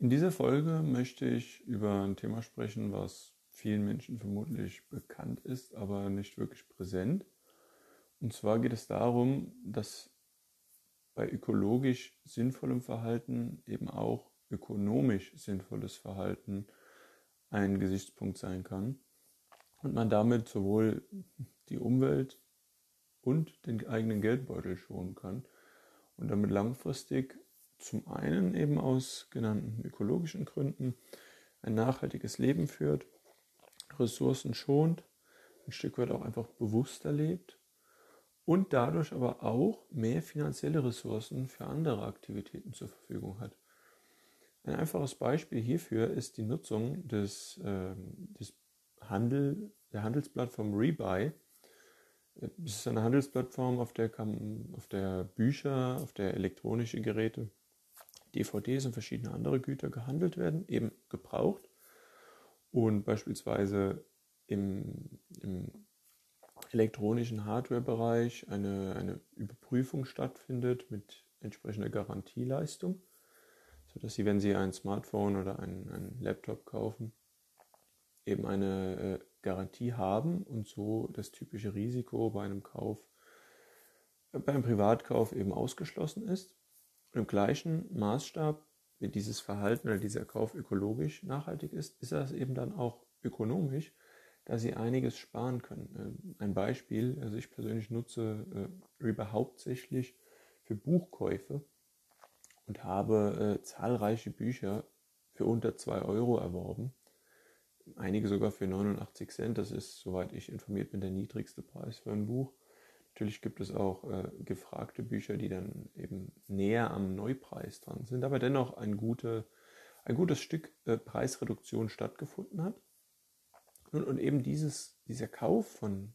In dieser Folge möchte ich über ein Thema sprechen, was vielen Menschen vermutlich bekannt ist, aber nicht wirklich präsent. Und zwar geht es darum, dass bei ökologisch sinnvollem Verhalten eben auch ökonomisch sinnvolles Verhalten ein Gesichtspunkt sein kann und man damit sowohl die Umwelt und den eigenen Geldbeutel schonen kann und damit langfristig zum einen eben aus genannten ökologischen Gründen ein nachhaltiges Leben führt, Ressourcen schont, ein Stück weit auch einfach bewusster lebt und dadurch aber auch mehr finanzielle Ressourcen für andere Aktivitäten zur Verfügung hat. Ein einfaches Beispiel hierfür ist die Nutzung des, äh, des Handel, der Handelsplattform Rebuy. Es ist eine Handelsplattform, auf der, kann, auf der Bücher, auf der elektronische Geräte DVDs und verschiedene andere Güter gehandelt werden, eben gebraucht. Und beispielsweise im, im elektronischen Hardware-Bereich eine, eine Überprüfung stattfindet mit entsprechender Garantieleistung, sodass Sie, wenn Sie ein Smartphone oder einen, einen Laptop kaufen, eben eine äh, Garantie haben und so das typische Risiko bei einem Kauf, äh, bei einem Privatkauf eben ausgeschlossen ist. Im gleichen Maßstab, wie dieses Verhalten oder dieser Kauf ökologisch nachhaltig ist, ist das eben dann auch ökonomisch, da sie einiges sparen können. Äh, ein Beispiel, also ich persönlich nutze äh, Reaper hauptsächlich für Buchkäufe und habe äh, zahlreiche Bücher für unter 2 Euro erworben. Einige sogar für 89 Cent. Das ist, soweit ich informiert bin, der niedrigste Preis für ein Buch. Natürlich gibt es auch äh, gefragte Bücher, die dann eben näher am Neupreis dran sind, aber dennoch ein, gute, ein gutes Stück äh, Preisreduktion stattgefunden hat. Und, und eben dieses, dieser Kauf von,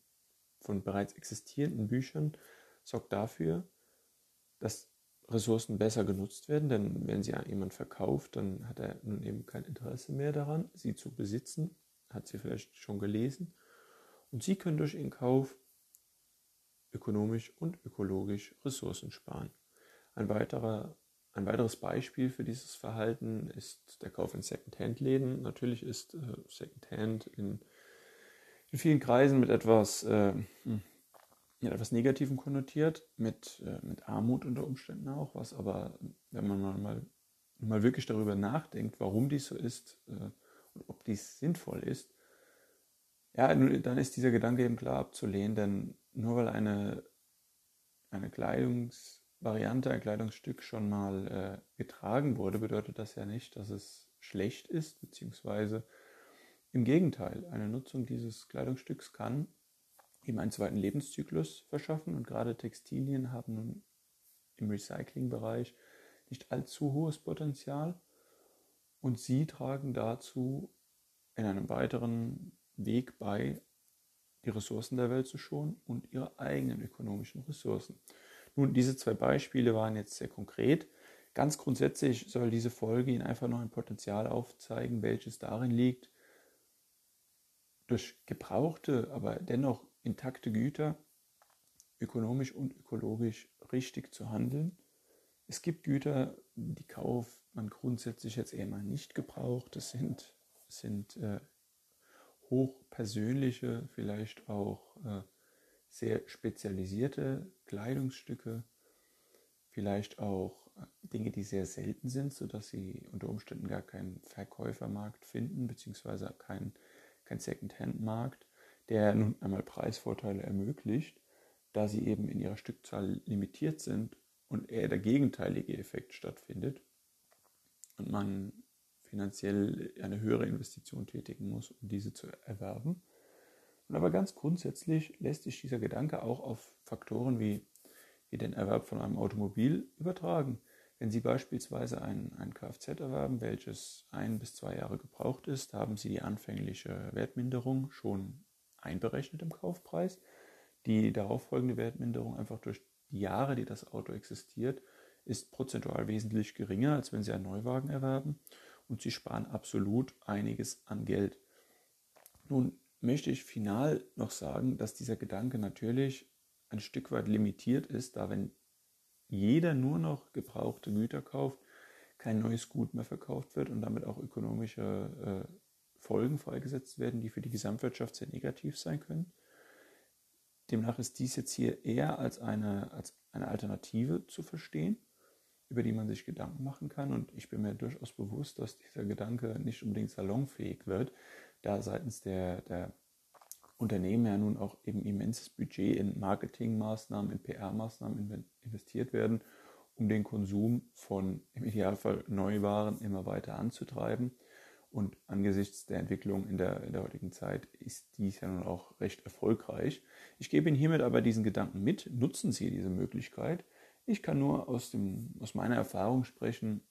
von bereits existierenden Büchern sorgt dafür, dass Ressourcen besser genutzt werden, denn wenn sie an jemand verkauft, dann hat er nun eben kein Interesse mehr daran, sie zu besitzen, hat sie vielleicht schon gelesen. Und sie können durch ihren Kauf ökonomisch und ökologisch Ressourcen sparen. Ein, weiterer, ein weiteres Beispiel für dieses Verhalten ist der Kauf in Secondhand-Läden. Natürlich ist äh, Secondhand in, in vielen Kreisen mit etwas, äh, mit etwas Negativem konnotiert, mit, äh, mit Armut unter Umständen auch, was aber, wenn man mal, mal wirklich darüber nachdenkt, warum dies so ist äh, und ob dies sinnvoll ist, ja, dann ist dieser Gedanke eben klar abzulehnen, denn nur weil eine, eine Kleidungsvariante, ein Kleidungsstück schon mal äh, getragen wurde, bedeutet das ja nicht, dass es schlecht ist, beziehungsweise im Gegenteil, eine Nutzung dieses Kleidungsstücks kann ihm einen zweiten Lebenszyklus verschaffen und gerade Textilien haben nun im Recyclingbereich nicht allzu hohes Potenzial und sie tragen dazu in einem weiteren Weg bei, die Ressourcen der Welt zu schonen und ihre eigenen ökonomischen Ressourcen. Nun, diese zwei Beispiele waren jetzt sehr konkret. Ganz grundsätzlich soll diese Folge Ihnen einfach noch ein Potenzial aufzeigen, welches darin liegt, durch gebrauchte, aber dennoch intakte Güter ökonomisch und ökologisch richtig zu handeln. Es gibt Güter, die kauft man grundsätzlich jetzt eher mal nicht gebraucht. Das sind, sind äh, hochpersönliche, vielleicht auch äh, sehr spezialisierte Kleidungsstücke, vielleicht auch äh, Dinge, die sehr selten sind, sodass sie unter Umständen gar keinen Verkäufermarkt finden, beziehungsweise keinen kein Second-Hand-Markt, der nun einmal Preisvorteile ermöglicht, da sie eben in ihrer Stückzahl limitiert sind und eher der gegenteilige Effekt stattfindet. Und man finanziell eine höhere Investition tätigen muss, um diese zu erwerben. Und aber ganz grundsätzlich lässt sich dieser Gedanke auch auf Faktoren wie, wie den Erwerb von einem Automobil übertragen. Wenn Sie beispielsweise ein, ein Kfz erwerben, welches ein bis zwei Jahre gebraucht ist, haben Sie die anfängliche Wertminderung schon einberechnet im Kaufpreis. Die darauffolgende Wertminderung einfach durch die Jahre, die das Auto existiert, ist prozentual wesentlich geringer, als wenn Sie einen Neuwagen erwerben und sie sparen absolut einiges an Geld. Nun möchte ich final noch sagen, dass dieser Gedanke natürlich ein Stück weit limitiert ist, da wenn jeder nur noch gebrauchte Güter kauft, kein neues Gut mehr verkauft wird und damit auch ökonomische äh, Folgen freigesetzt werden, die für die Gesamtwirtschaft sehr negativ sein können. Demnach ist dies jetzt hier eher als eine, als eine Alternative zu verstehen, über die man sich Gedanken machen kann. Und ich bin mir durchaus bewusst, dass dieser Gedanke nicht unbedingt salonfähig wird, da seitens der, der Unternehmen ja nun auch eben immenses Budget in Marketingmaßnahmen, in PR-Maßnahmen investiert werden, um den Konsum von im Idealfall Neuwaren immer weiter anzutreiben. Und angesichts der Entwicklung in der, in der heutigen Zeit ist dies ja nun auch recht erfolgreich. Ich gebe Ihnen hiermit aber diesen Gedanken mit. Nutzen Sie diese Möglichkeit. Ich kann nur aus, dem, aus meiner Erfahrung sprechen,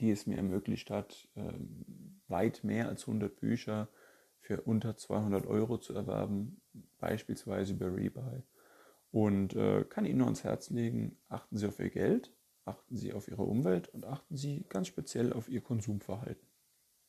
die es mir ermöglicht hat, ähm, weit mehr als 100 Bücher für unter 200 Euro zu erwerben, beispielsweise über Rebuy. Und äh, kann Ihnen nur ans Herz legen, achten Sie auf Ihr Geld, achten Sie auf Ihre Umwelt und achten Sie ganz speziell auf Ihr Konsumverhalten.